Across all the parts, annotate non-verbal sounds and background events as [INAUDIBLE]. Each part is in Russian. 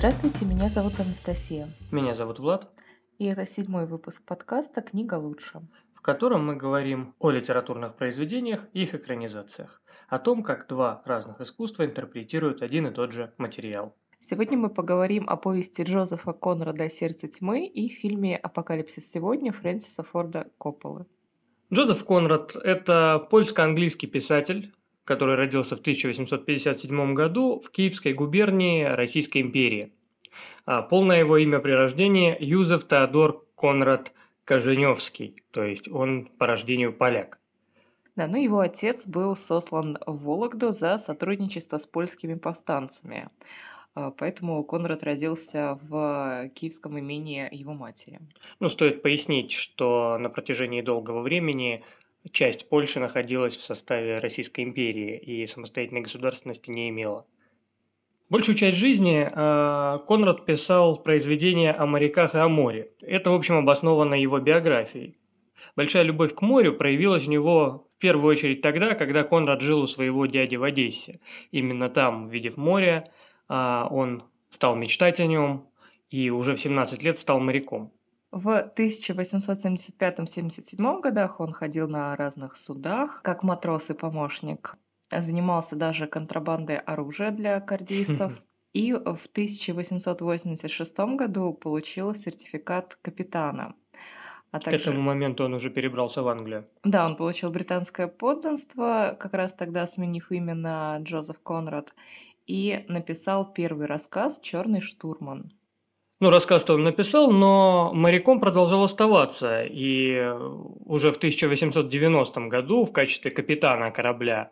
Здравствуйте, меня зовут Анастасия. Меня зовут Влад, И это седьмой выпуск подкаста «Книга лучше». в котором мы говорим о литературных произведениях и их экранизациях, о том, как два разных искусства интерпретируют один и тот же материал. Сегодня мы поговорим о повести Джозефа Конрада «Сердце тьмы» и фильме «Апокалипсис сегодня» Фрэнсиса Форда Копполы. Джозеф Конрад – это польско-английский писатель, который родился в 1857 году в Киевской губернии Российской империи. А полное его имя при рождении – Юзеф Теодор Конрад Коженевский, то есть он по рождению поляк. Да, ну его отец был сослан в Вологду за сотрудничество с польскими повстанцами. А, Поэтому Конрад родился в киевском имении его матери. Ну, стоит пояснить, что на протяжении долгого времени часть Польши находилась в составе Российской империи и самостоятельной государственности не имела. Большую часть жизни э, Конрад писал произведения о моряках и о море. Это, в общем, обосновано его биографией. Большая любовь к морю проявилась у него в первую очередь тогда, когда Конрад жил у своего дяди в Одессе. Именно там, увидев море, а, он стал мечтать о нем и уже в 17 лет стал моряком. В 1875-77 годах он ходил на разных судах, как матрос и помощник. Занимался даже контрабандой оружия для кардистов. [LAUGHS] И в 1886 году получил сертификат капитана. А К этому моменту он уже перебрался в Англию. Да, он получил британское подданство, как раз тогда сменив имя на Джозеф Конрад, и написал первый рассказ «Черный штурман». Ну, рассказ-то он написал, но моряком продолжал оставаться. И уже в 1890 году в качестве капитана корабля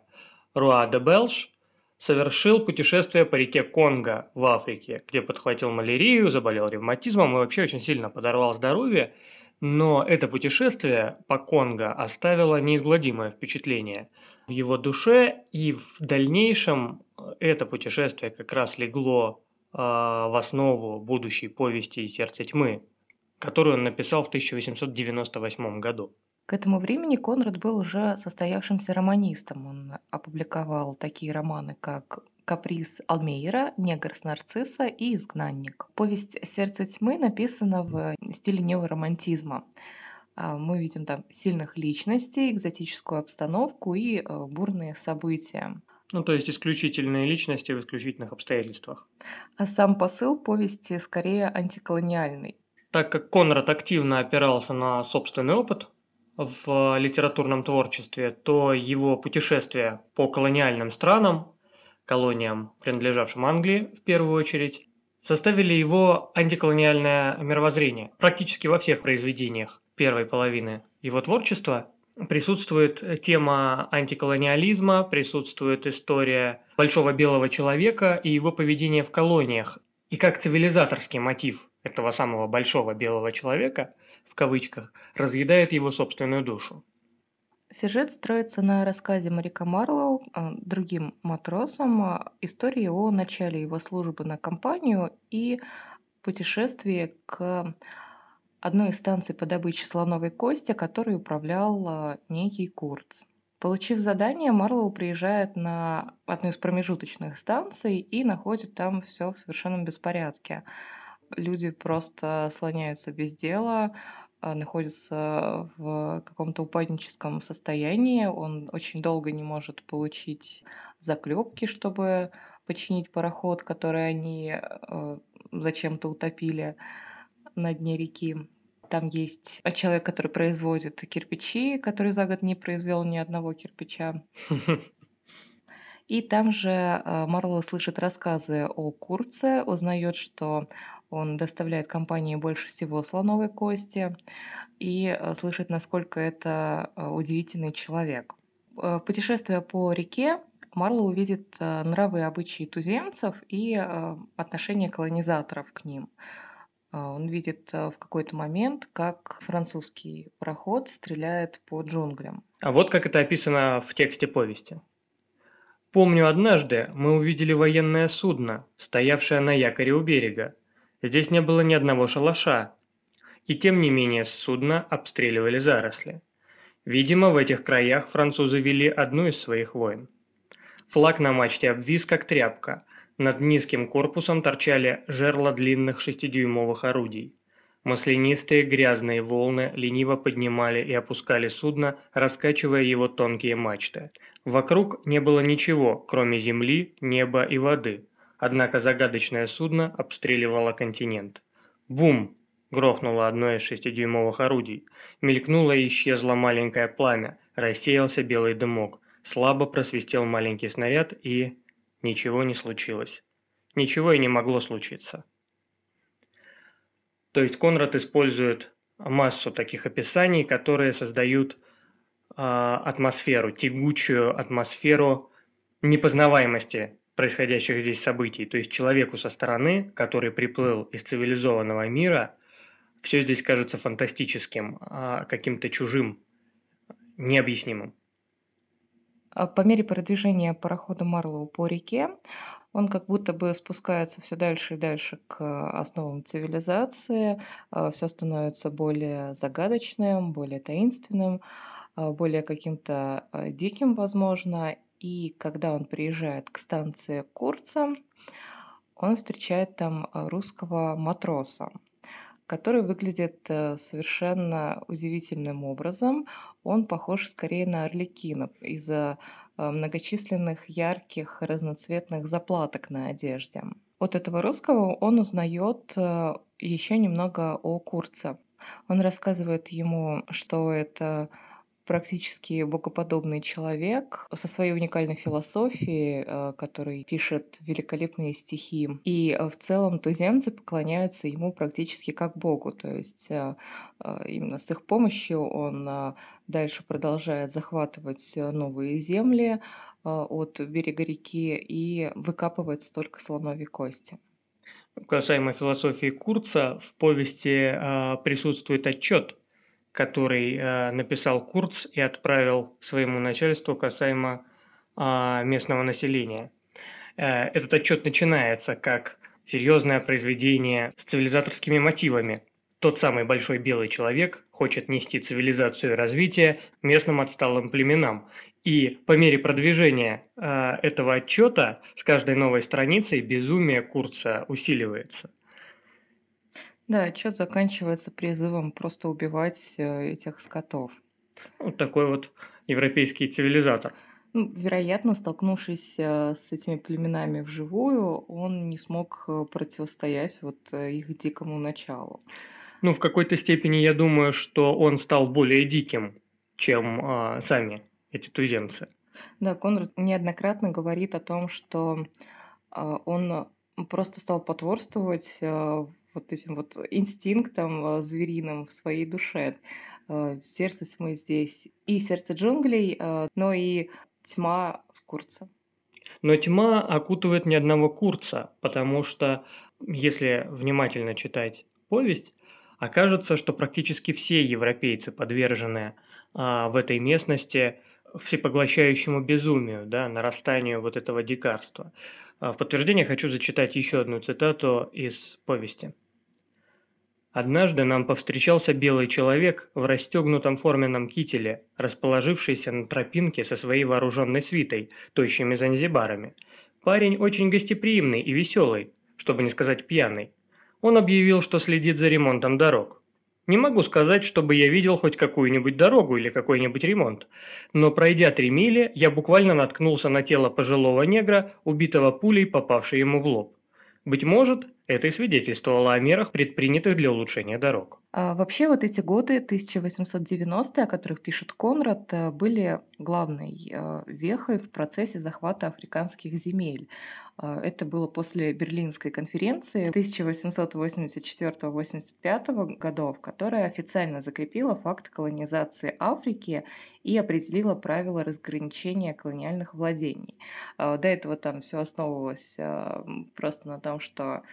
Руа де Белш совершил путешествие по реке Конго в Африке, где подхватил малярию, заболел ревматизмом и вообще очень сильно подорвал здоровье. Но это путешествие по Конго оставило неизгладимое впечатление в его душе, и в дальнейшем это путешествие как раз легло в основу будущей повести «Сердце тьмы», которую он написал в 1898 году. К этому времени Конрад был уже состоявшимся романистом. Он опубликовал такие романы, как «Каприз Алмейра», «Негр с нарцисса» и «Изгнанник». Повесть «Сердце тьмы» написана в стиле неоромантизма. А, Мы видим там сильных личностей, экзотическую обстановку и э, бурные события. Ну, то есть исключительные личности в исключительных обстоятельствах. А сам посыл повести скорее антиколониальный. Так как Конрад активно опирался на собственный опыт в литературном творчестве, то его путешествия по колониальным странам, колониям, принадлежавшим Англии в первую очередь, составили его антиколониальное мировоззрение. Практически во всех произведениях первой половины его творчества присутствует тема антиколониализма, присутствует история большого белого человека и его поведение в колониях. И как цивилизаторский мотив этого самого большого белого человека, в кавычках, разъедает его собственную душу. Сюжет строится на рассказе моряка Марлоу а, другим матросам а, истории о начале его службы на компанию и путешествии к одной из станций по добыче слоновой кости, которой управлял а, некий Курц. Получив задание, Марлоу приезжает на одну из промежуточных станций и находит там все в совершенном беспорядке. Люди просто слоняются без дела, а, находится в каком-то упадническом состоянии. Он очень долго не может получить заклепки, чтобы починить пароход, который они э, зачем-то утопили на дне реки. Там есть человек, который производит кирпичи, который за год не произвел ни одного кирпича. И там же э, Марлоу слышит рассказы о Курце, узнает, что он доставляет компании больше всего слоновой кости и э, слышит, насколько это удивительный человек. Путешествуя по реке, Марлоу увидит нравы и обычаи туземцев и отношение колонизаторов к ним. Э, Он видит э, в какой-то момент, как французский пароход стреляет по джунглям. А вот как это описано в тексте повести. Помню, однажды мы увидели военное судно, стоявшее на якоре у берега. Здесь не было ни одного шалаша. И тем не менее с судна обстреливали заросли. Видимо, в этих краях французы вели одну из своих войн. Флаг на мачте обвис, как тряпка. Над низким корпусом торчали жерла длинных шестидюймовых орудий. Маслянистые грязные волны лениво поднимали и опускали судно, раскачивая его тонкие мачты. Вокруг не было ничего, кроме земли, неба и воды. Однако загадочное судно обстреливало континент. Бум! Грохнуло одно из шестидюймовых орудий. Мелькнуло и исчезло маленькое пламя. Рассеялся белый дымок. Слабо просвистел маленький снаряд и... Ничего не случилось. Ничего и не могло случиться. То есть Конрад использует массу таких описаний, которые создают э, атмосферу, тягучую атмосферу непознаваемости происходящих здесь событий. То есть человеку со стороны, который приплыл из цивилизованного мира, все здесь кажется фантастическим, а каким-то чужим, необъяснимым. А по мере продвижения парохода Марлоу по реке, он как будто бы спускается все дальше и дальше к основам цивилизации, а, все становится более загадочным, более таинственным, а, более каким-то диким, возможно. И когда он приезжает к станции Курца, он встречает там русского матроса, который выглядит э, совершенно удивительным образом. Он похож скорее на Орликина из-за э, многочисленных ярких разноцветных заплаток на одежде. От этого русского он узнает э, еще немного о Курце. Он рассказывает ему, что это практически богоподобный человек со своей уникальной философией, э, который пишет великолепные стихи. И э, в целом туземцы поклоняются ему практически как богу. То есть э, именно с их помощью он дальше продолжает захватывать новые земли от берега реки и выкапывает столько слоновой кости. Касаемо философии Курца, в повести присутствует отчет который э, написал Курц и отправил своему начальству касаемо э, местного населения. Э, этот отчет начинается как серьезное произведение с цивилизаторскими мотивами. Тот самый большой белый человек хочет нести цивилизацию и развитие местным отсталым племенам. И по мере продвижения э, этого отчета с каждой новой страницей безумие Курца усиливается. Да, отчет заканчивается призывом просто убивать э, этих скотов. Вот такой вот европейский цивилизатор. Ну, вероятно, столкнувшись э, с этими племенами вживую, он не смог э, противостоять вот их дикому началу. Ну, в какой-то степени я думаю, что он стал более диким, чем а, сами эти туземцы. Да, Конрад неоднократно говорит о том, что а, он просто стал потворствовать вот этим вот инстинктом э, звериным в своей душе. Э, сердце тьмы здесь и сердце джунглей, э, но и тьма в Курце. Но тьма окутывает ни одного Курца, потому что, если внимательно читать повесть, окажется, что практически все европейцы подвержены а, в этой местности всепоглощающему безумию, да, нарастанию вот этого дикарства. А в подтверждение хочу зачитать еще одну цитату из повести. Однажды нам повстречался белый человек в расстегнутом форменном кителе, расположившийся на тропинке со своей вооруженной свитой, тощими занзибарами. Парень очень гостеприимный и веселый, чтобы не сказать пьяный. Он объявил, что следит за ремонтом дорог. Не могу сказать, чтобы я видел хоть какую-нибудь дорогу или какой-нибудь ремонт, но пройдя три мили, я буквально наткнулся на тело пожилого негра, убитого пулей, попавшей ему в лоб. Быть может, это и свидетельствовало о мерах, предпринятых для улучшения дорог. А вообще вот эти годы, 1890-е, о которых пишет Конрад, э, были главной э, вехой в процессе захвата африканских земель. Э, это было после Берлинской конференции 1884-85 годов, которая официально закрепила факт колонизации Африки и определила правила разграничения колониальных владений. До этого там все основывалось просто на том, что а,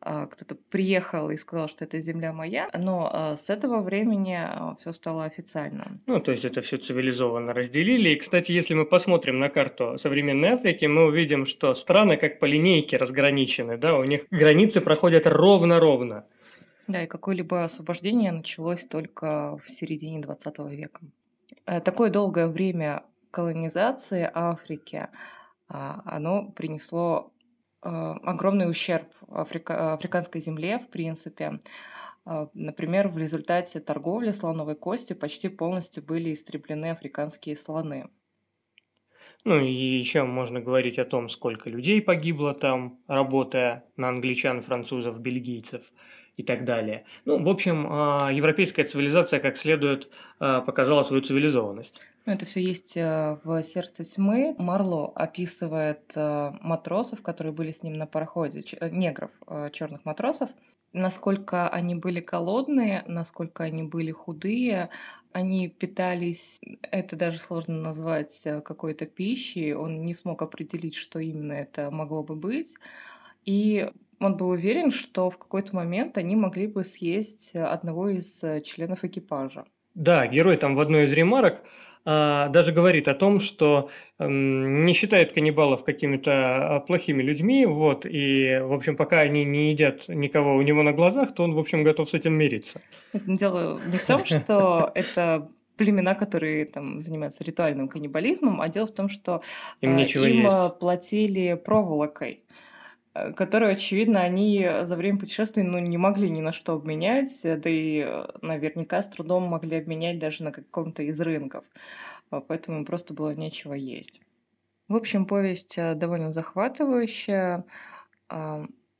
кто-то приехал и сказал, что это земля моя, но а, с этого времени а, все стало официально. Ну, то есть это все цивилизованно разделили. И, кстати, если мы посмотрим на карту современной Африки, мы увидим, что страны как по линейке разграничены, да, у них границы проходят ровно-ровно. Да, и какое-либо освобождение началось только в середине 20 века. Э, такое долгое время колонизации Африки, оно принесло огромный ущерб африка африканской земле, в принципе. Например, в результате торговли слоновой костью почти полностью были истреблены африканские слоны. Ну и еще можно говорить о том, сколько людей погибло там, работая на англичан, французов, бельгийцев и так далее. Ну, в общем, европейская цивилизация как следует показала свою цивилизованность. Ну, это все есть э, в «Сердце тьмы». Марло описывает э, матросов, которые были с ним на пароходе, э, негров, черных матросов, насколько они были голодные, насколько они были худые, они питались, это даже сложно назвать какой-то пищей, он не смог определить, что именно это могло бы быть. И он был уверен, что в какой-то момент они могли бы съесть одного из членов экипажа. Да, герой там в одной из ремарок даже говорит о том, что не считает каннибалов какими-то а, плохими людьми, вот, и, в общем, пока они не едят никого у него на глазах, то он, в общем, готов с этим мириться. Дело не в том, что это племена, которые там занимаются ритуальным каннибализмом, а дело в том, что им, э, им э, платили проволокой. Э, которые, очевидно, они за время путешествий ну, не могли ни на что обменять, да и э, наверняка с трудом могли обменять даже на каком-то из рынков. Поэтому просто было нечего есть. В общем, повесть э, довольно захватывающая,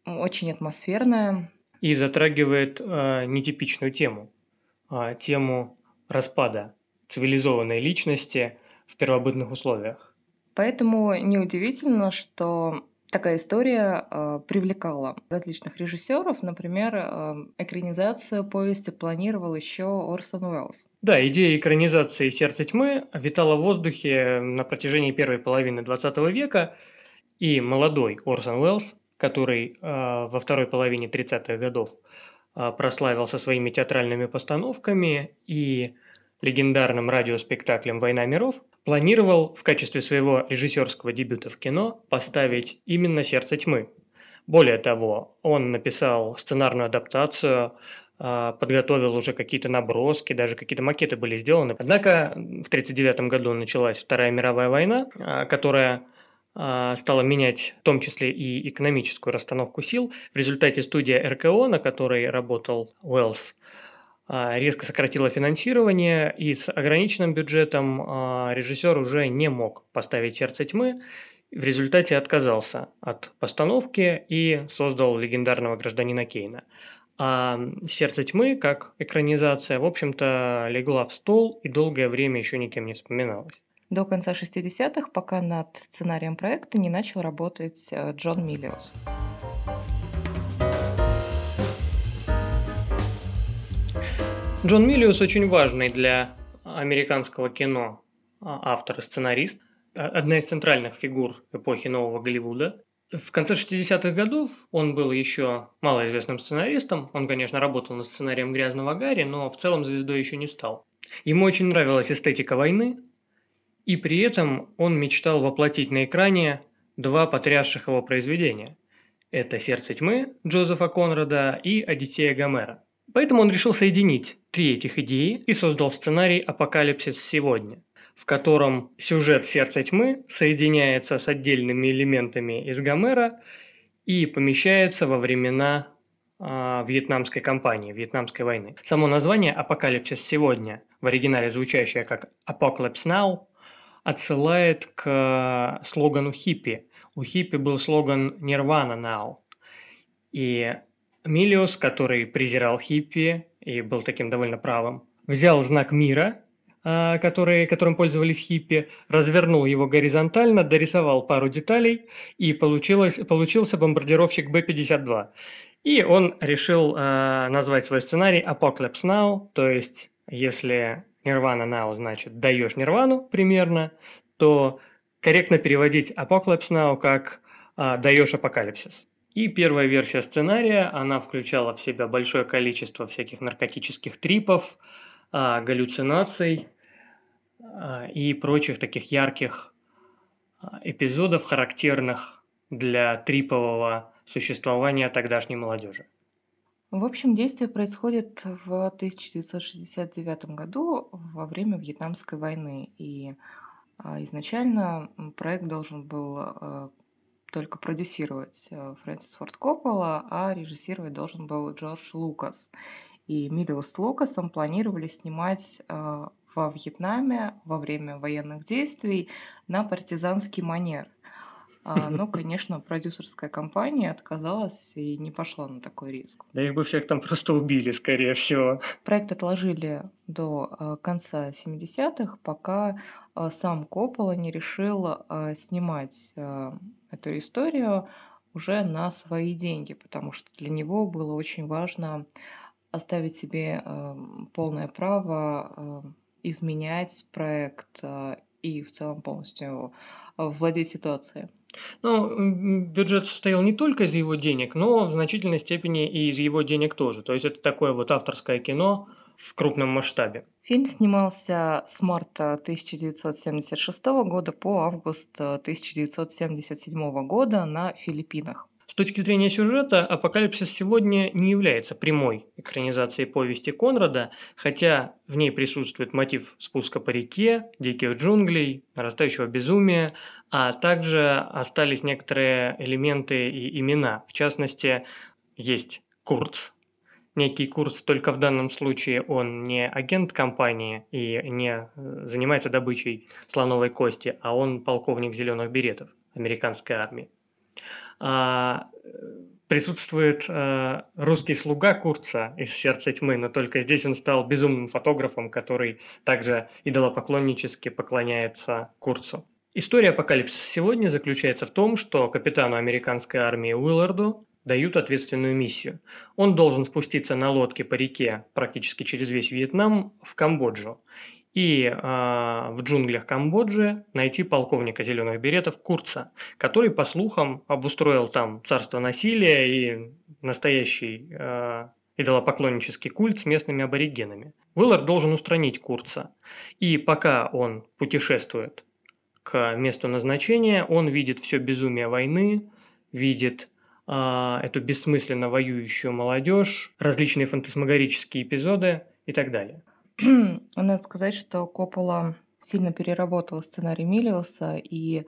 очень атмосферная. И затрагивает э, нетипичную тему, э, тему распада цивилизованной личности в первобытных условиях. Поэтому неудивительно, что такая история э, привлекала различных режиссеров. Например, э, экранизацию повести планировал еще Орсон Уэллс. Да, идея экранизации «Сердце тьмы» витала в воздухе на протяжении первой половины XX века, и молодой Орсон Уэллс, который э, во второй половине 30-х годов э, прославился своими театральными постановками и легендарным радиоспектаклем «Война миров», планировал в качестве своего режиссерского дебюта в кино поставить именно «Сердце тьмы». Более того, он написал сценарную адаптацию, а, подготовил уже какие-то наброски, даже какие-то макеты были сделаны. Однако в 1939 году началась Вторая мировая война, а, которая а, стала менять в том числе и экономическую расстановку сил. В результате студия РКО, на которой работал Уэллс, резко сократила финансирование, и с ограниченным бюджетом а, режиссер уже не мог поставить «Сердце тьмы», в результате отказался от постановки и создал легендарного гражданина Кейна. А «Сердце тьмы», как экранизация, в общем-то, легла в стол и долгое время еще никем не вспоминалась. До конца 60-х, пока над сценарием проекта не начал работать э, Джон Миллиос. Джон Миллиус очень важный для американского кино а, автор и сценарист, а, одна из центральных фигур эпохи нового Голливуда. В конце 60-х годов он был еще малоизвестным сценаристом. Он, конечно, работал над сценарием «Грязного Гарри», но в целом звездой еще не стал. Ему очень нравилась эстетика войны, и при этом он мечтал воплотить на экране два потрясших его произведения. Это «Сердце тьмы» Джозефа Конрада и «Одиссея Гомера». Поэтому он решил соединить три этих идеи и создал сценарий «Апокалипсис сегодня», в котором сюжет «Сердца тьмы» соединяется с отдельными элементами из Гомера и помещается во времена э, вьетнамской кампании, вьетнамской войны. Само название «Апокалипсис сегодня», в оригинале звучащее как «Apocalypse Now», отсылает к слогану хиппи. У хиппи был слоган «Nirvana Now». И Милиус, который презирал хиппи и был таким довольно правым, взял знак мира, а, который, которым пользовались хиппи, развернул его горизонтально, дорисовал пару деталей, и получилось, получился бомбардировщик Б-52. И он решил э, назвать свой сценарий Apocalypse Now, то есть если Nirvana Now значит даешь Нирвану примерно, то корректно переводить Apocalypse Now как э, даешь апокалипсис. И первая версия сценария, она включала в себя большое количество всяких наркотических трипов, а, галлюцинаций а, и прочих таких ярких а, эпизодов, характерных для трипового существования тогдашней молодежи. В общем, действие происходит в 1969 году во время Вьетнамской войны. И изначально проект должен был только продюсировать э, Фрэнсис Форд Коппола, а режиссировать должен был Джордж Лукас. И Миллиус с Лукасом планировали снимать э, во Вьетнаме во время военных действий на партизанский манер. А, но, [LAUGHS] конечно, продюсерская компания отказалась и не пошла на такой риск. Да их бы всех там просто убили, скорее всего. Проект отложили до а, конца 70-х, пока сам Коппола не решил снимать эту историю уже на свои деньги, потому что для него было очень важно оставить себе полное право изменять проект и в целом полностью владеть ситуацией. Ну, бюджет состоял не только из его денег, но в значительной степени и из его денег тоже. То есть это такое вот авторское кино в крупном масштабе. Фильм снимался с марта 1976 года по август 1977 года на Филиппинах. С точки зрения сюжета, «Апокалипсис сегодня» не является прямой экранизацией повести Конрада, хотя в ней присутствует мотив спуска по реке, диких джунглей, нарастающего безумия, а также остались некоторые элементы и имена. В частности, есть Курц, некий Курц, только в данном случае он не агент компании и не э, занимается добычей слоновой кости, а он полковник зеленых беретов американской армии а, присутствует а, русский слуга Курца из «Сердца тьмы», но только здесь он стал безумным фотографом, который также идолопоклоннически поклоняется Курцу. История апокалипсиса сегодня заключается в том, что капитану американской армии Уилларду дают ответственную миссию. Он должен спуститься на лодке по реке практически через весь Вьетнам в Камбоджу и э, в джунглях Камбоджи найти полковника зеленых беретов Курца, который, по слухам, обустроил там царство насилия и настоящий э, идолопоклоннический культ с местными аборигенами. Уиллард должен устранить Курца. И пока он путешествует к месту назначения, он видит все безумие войны, видит эту бессмысленно воюющую молодежь, различные фантасмагорические эпизоды и так далее. [CLEARS THROAT] Надо сказать, что Коппола сильно переработал сценарий Миллиуса и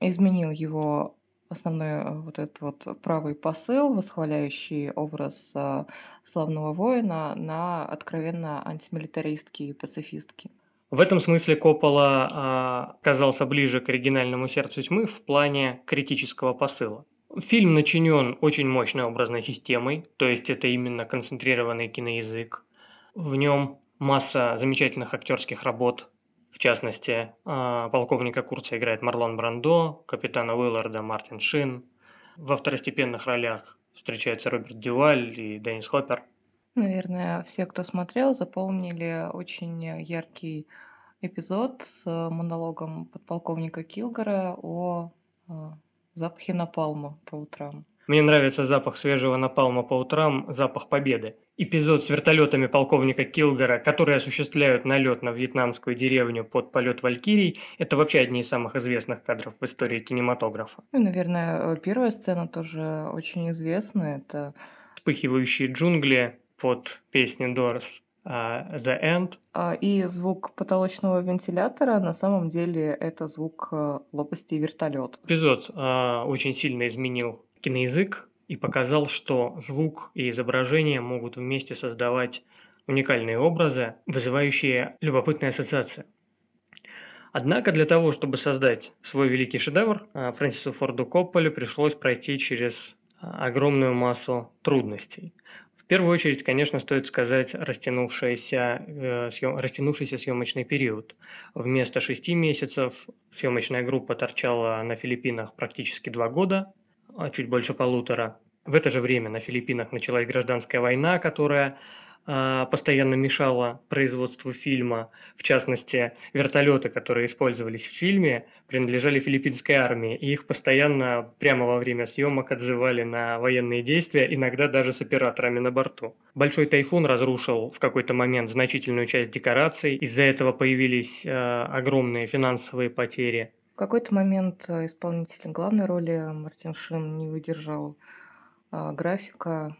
изменил его основной э, вот этот вот правый посыл, восхваляющий образ э, славного воина, на откровенно антимилитаристский и пацифистский. В этом смысле Коппола а, оказался ближе к оригинальному сердцу тьмы в плане критического посыла. Фильм начинен очень мощной образной системой, то есть это именно концентрированный киноязык. В нем масса замечательных актерских работ. В частности, а, полковника Курца играет Марлон Брандо, капитана Уилларда Мартин Шин. Во второстепенных ролях встречаются Роберт Дюваль и Деннис Хоппер. Наверное, все, кто смотрел, запомнили очень яркий эпизод с монологом подполковника Килгора о запахе напалма по утрам. Мне нравится запах свежего напалма по утрам, запах победы. Эпизод с вертолетами полковника Килгора, которые осуществляют налет на вьетнамскую деревню под полет Валькирий, это вообще одни из самых известных кадров в истории кинематографа. Ну, наверное, первая сцена тоже очень известна. Это вспыхивающие джунгли под песню uh, The End. А, и звук потолочного вентилятора на самом деле это звук э, лопасти вертолета. Эпизод uh, очень сильно изменил киноязык и показал, что звук и изображение могут вместе создавать уникальные образы, вызывающие любопытные ассоциации. Однако для того, чтобы создать свой великий шедевр, а, Фрэнсису Форду Копполе пришлось пройти через а, огромную массу трудностей. В первую очередь, конечно, стоит сказать растянувшийся, э, съем, растянувшийся съемочный период. Вместо шести месяцев съемочная группа торчала на Филиппинах практически два года, а чуть больше полутора. В это же время на Филиппинах началась гражданская война, которая постоянно мешала производству фильма. В частности, вертолеты, которые использовались в фильме, принадлежали филиппинской армии, и их постоянно прямо во время съемок отзывали на военные действия, иногда даже с операторами на борту. Большой тайфун разрушил в какой-то момент значительную часть декораций, из-за этого появились э, огромные финансовые потери. В какой-то момент э, исполнитель главной роли Мартин Шин не выдержал а, графика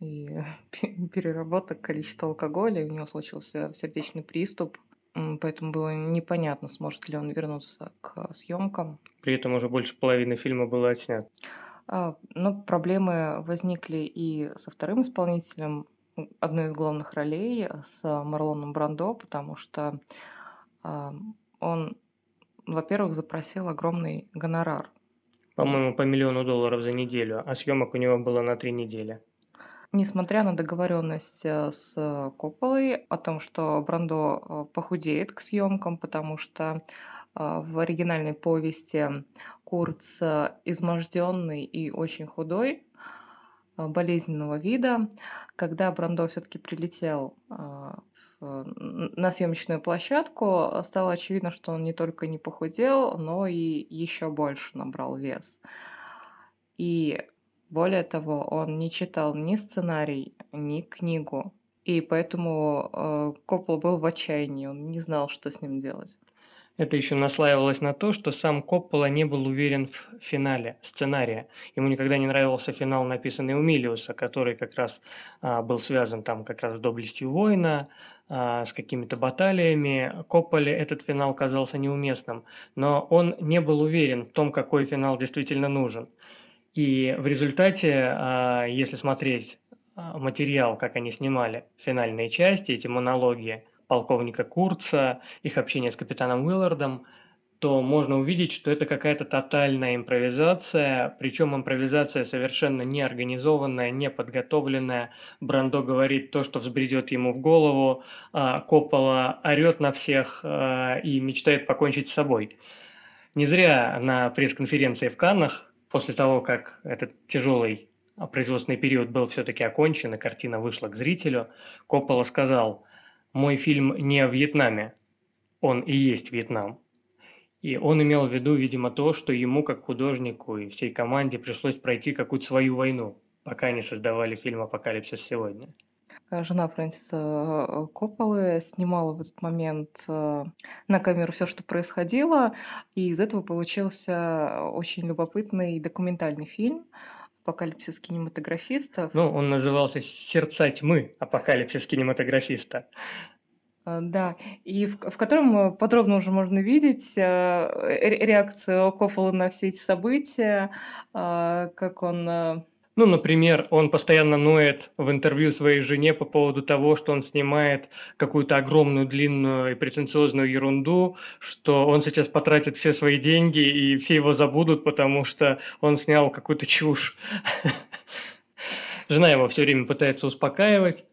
и [LAUGHS] переработок количества алкоголя, у него случился сердечный приступ. поэтому было непонятно, сможет ли он вернуться к съемкам. При этом уже больше половины фильма было отснято. А, но проблемы возникли и со вторым исполнителем одной из главных ролей, с Марлоном Брандо, потому что а, он, во-первых, запросил огромный гонорар. По-моему, по миллиону долларов за неделю, а съемок у него было на три недели. Несмотря на договоренность э, с Копполой о том, что Брандо э, похудеет к съемкам, потому что э, в оригинальной повести Курц изможденный и очень худой, болезненного вида. Когда Брандо все-таки прилетел на съемочную площадку, стало очевидно, что он не только не похудел, но и еще больше набрал вес. И более того, он не читал ни сценарий, ни книгу. И поэтому э, Коппол был в отчаянии, он не знал, что с ним делать. Это еще наслаивалось на то, что сам Коппола не был уверен в финале сценария. Ему никогда не нравился финал, написанный у Милиуса, который как раз а, был связан там как раз с доблестью воина, а, с какими-то баталиями. Копполе этот финал казался неуместным, но он не был уверен в том, какой финал действительно нужен. И в результате, а, если смотреть а, материал, как они снимали финальные части, эти монологи полковника Курца, их общение с капитаном Уиллардом, то можно увидеть, что это какая-то тотальная импровизация, причем импровизация совершенно неорганизованная, неподготовленная. Брандо говорит то, что взбредет ему в голову, а Коппола орет на всех и мечтает покончить с собой. Не зря на пресс-конференции в Каннах после того, как этот тяжелый а, производственный период был все-таки окончен, и картина вышла к зрителю, Коппола сказал, мой фильм не о Вьетнаме, он и есть Вьетнам. И он имел в виду, видимо, то, что ему, как художнику и всей команде, пришлось пройти какую-то свою войну, пока они создавали фильм «Апокалипсис сегодня». Э, жена Фрэнсиса э, Копполы снимала в этот момент э, на камеру все, что происходило, и из этого получился очень любопытный документальный фильм «Апокалипсис кинематографистов». Ну, он назывался «Сердца тьмы. Апокалипсис кинематографиста». Да, и в, в котором подробно уже можно видеть реакцию Коппола на все эти события, как он ну, например, он постоянно ноет в интервью своей жене по поводу того, что он снимает какую-то огромную, длинную и претенциозную ерунду, что он сейчас потратит все свои деньги и все его забудут, потому что он снял какую-то чушь. [LAUGHS] Жена его все время пытается успокаивать.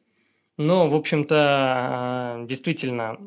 Но, в общем-то, а, действительно,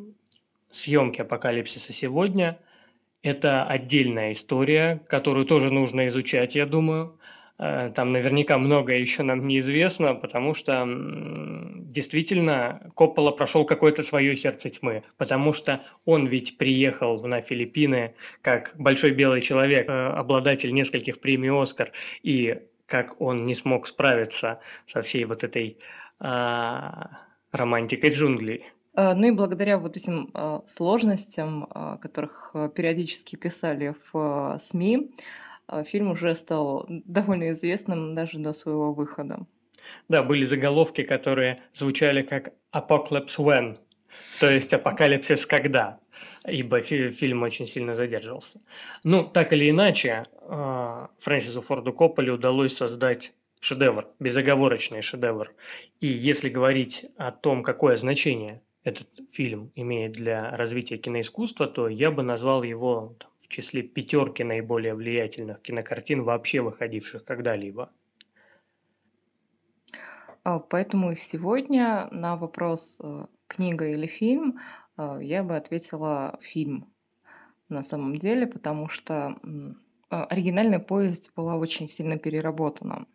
съемки апокалипсиса сегодня – это отдельная история, которую тоже нужно изучать, я думаю. Э, там наверняка многое еще нам неизвестно, потому что действительно Коппола прошел какое-то свое сердце тьмы, потому что он ведь приехал на Филиппины как большой белый человек, э, обладатель нескольких премий «Оскар», и как он не смог справиться со всей вот этой а, романтикой джунглей. Э, ну и благодаря вот этим сложностям, которых периодически писали в СМИ, фильм уже стал довольно известным даже до своего выхода. Да, были заголовки, которые звучали как «Apocalypse when», то есть «Апокалипсис когда», ибо фильм очень сильно задерживался. Ну, так или иначе, а, Фрэнсису Форду Копполе удалось создать шедевр, безоговорочный шедевр. И если говорить о том, какое значение этот фильм имеет для развития киноискусства, то я бы назвал его в числе пятерки наиболее влиятельных кинокартин, вообще выходивших когда-либо. А, поэтому сегодня на вопрос э, книга или фильм э, я бы ответила фильм на самом деле, потому что а, оригинальная повесть была очень сильно переработана.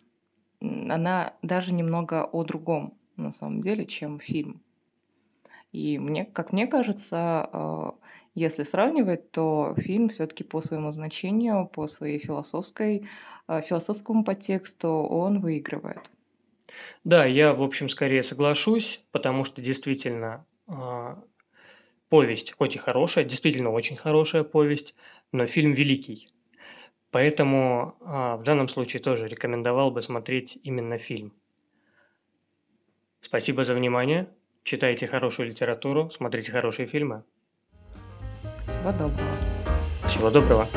Она даже немного о другом на самом деле, чем фильм. И мне, как мне кажется, а, если сравнивать, то фильм все-таки по своему значению, по своей философской, а, философскому подтексту он выигрывает. Да, я, в общем, скорее соглашусь, потому что действительно а, повесть, хоть и хорошая, действительно очень хорошая повесть, но фильм великий. Поэтому в данном случае тоже рекомендовал бы смотреть именно фильм. Спасибо за внимание. Читайте хорошую литературу, смотрите хорошие фильмы. Всего доброго. Всего доброго.